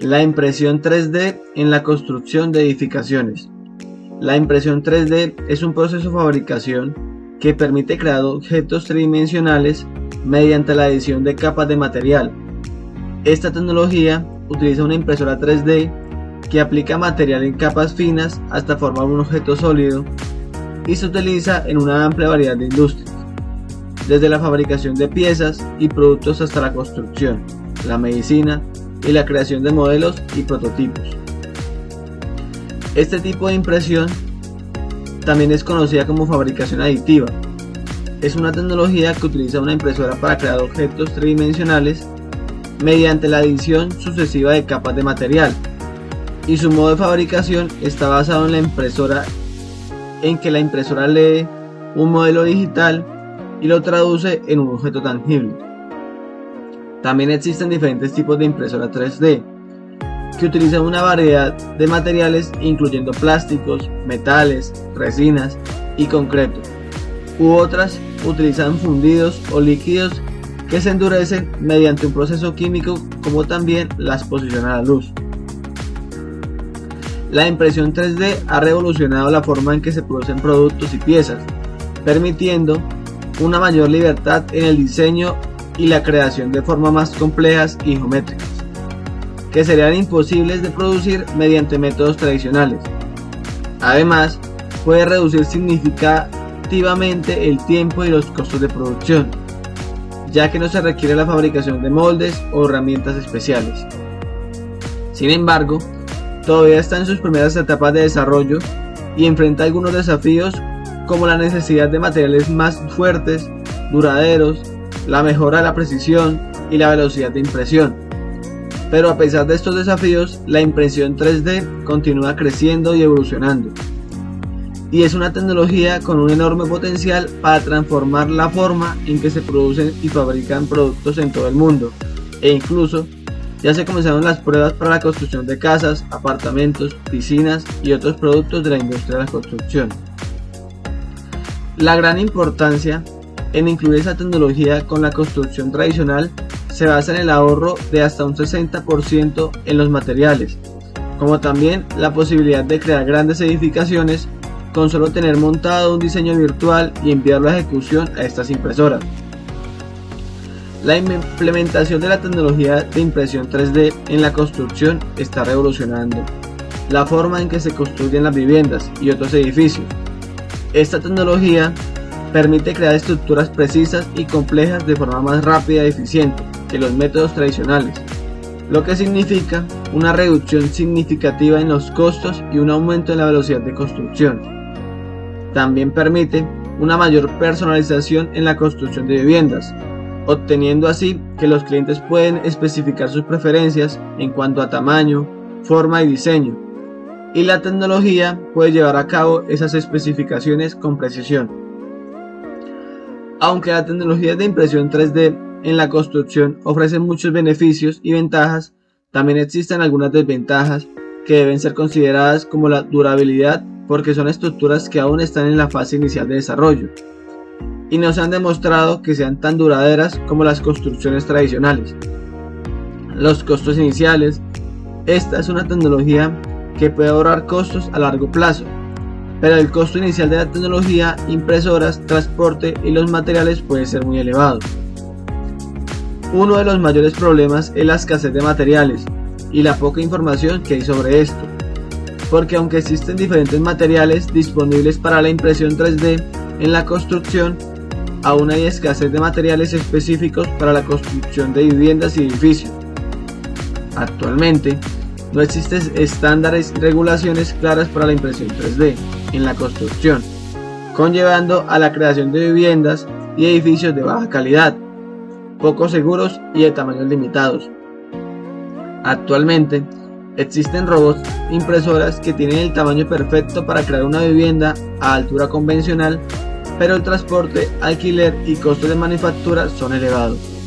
La impresión 3D en la construcción de edificaciones. La impresión 3D es un proceso de fabricación que permite crear objetos tridimensionales mediante la edición de capas de material. Esta tecnología utiliza una impresora 3D que aplica material en capas finas hasta formar un objeto sólido y se utiliza en una amplia variedad de industrias, desde la fabricación de piezas y productos hasta la construcción, la medicina y la creación de modelos y prototipos. Este tipo de impresión también es conocida como fabricación aditiva. Es una tecnología que utiliza una impresora para crear objetos tridimensionales mediante la adición sucesiva de capas de material. Y su modo de fabricación está basado en la impresora en que la impresora lee un modelo digital y lo traduce en un objeto tangible. También existen diferentes tipos de impresora 3D que utilizan una variedad de materiales incluyendo plásticos, metales, resinas y concreto. U otras utilizan fundidos o líquidos que se endurecen mediante un proceso químico como también la exposición a la luz. La impresión 3D ha revolucionado la forma en que se producen productos y piezas, permitiendo una mayor libertad en el diseño y la creación de formas más complejas y geométricas, que serían imposibles de producir mediante métodos tradicionales. Además, puede reducir significativamente el tiempo y los costos de producción, ya que no se requiere la fabricación de moldes o herramientas especiales. Sin embargo, todavía está en sus primeras etapas de desarrollo y enfrenta algunos desafíos como la necesidad de materiales más fuertes, duraderos, la mejora de la precisión y la velocidad de impresión. Pero a pesar de estos desafíos, la impresión 3D continúa creciendo y evolucionando. Y es una tecnología con un enorme potencial para transformar la forma en que se producen y fabrican productos en todo el mundo. E incluso ya se comenzaron las pruebas para la construcción de casas, apartamentos, piscinas y otros productos de la industria de la construcción. La gran importancia en incluir esa tecnología con la construcción tradicional se basa en el ahorro de hasta un 60% en los materiales, como también la posibilidad de crear grandes edificaciones con solo tener montado un diseño virtual y enviarlo a ejecución a estas impresoras. La implementación de la tecnología de impresión 3D en la construcción está revolucionando la forma en que se construyen las viviendas y otros edificios, esta tecnología permite crear estructuras precisas y complejas de forma más rápida y eficiente que los métodos tradicionales, lo que significa una reducción significativa en los costos y un aumento en la velocidad de construcción. También permite una mayor personalización en la construcción de viviendas, obteniendo así que los clientes pueden especificar sus preferencias en cuanto a tamaño, forma y diseño, y la tecnología puede llevar a cabo esas especificaciones con precisión. Aunque la tecnología de impresión 3D en la construcción ofrece muchos beneficios y ventajas, también existen algunas desventajas que deben ser consideradas como la durabilidad porque son estructuras que aún están en la fase inicial de desarrollo y no se han demostrado que sean tan duraderas como las construcciones tradicionales. Los costos iniciales. Esta es una tecnología que puede ahorrar costos a largo plazo, pero el costo inicial de la tecnología, impresoras, transporte y los materiales puede ser muy elevado. Uno de los mayores problemas es la escasez de materiales y la poca información que hay sobre esto, porque aunque existen diferentes materiales disponibles para la impresión 3D en la construcción, aún hay escasez de materiales específicos para la construcción de viviendas y edificios. Actualmente, no existen estándares y regulaciones claras para la impresión 3D en la construcción, conllevando a la creación de viviendas y edificios de baja calidad, poco seguros y de tamaños limitados. Actualmente, existen robots impresoras que tienen el tamaño perfecto para crear una vivienda a altura convencional, pero el transporte, alquiler y costos de manufactura son elevados.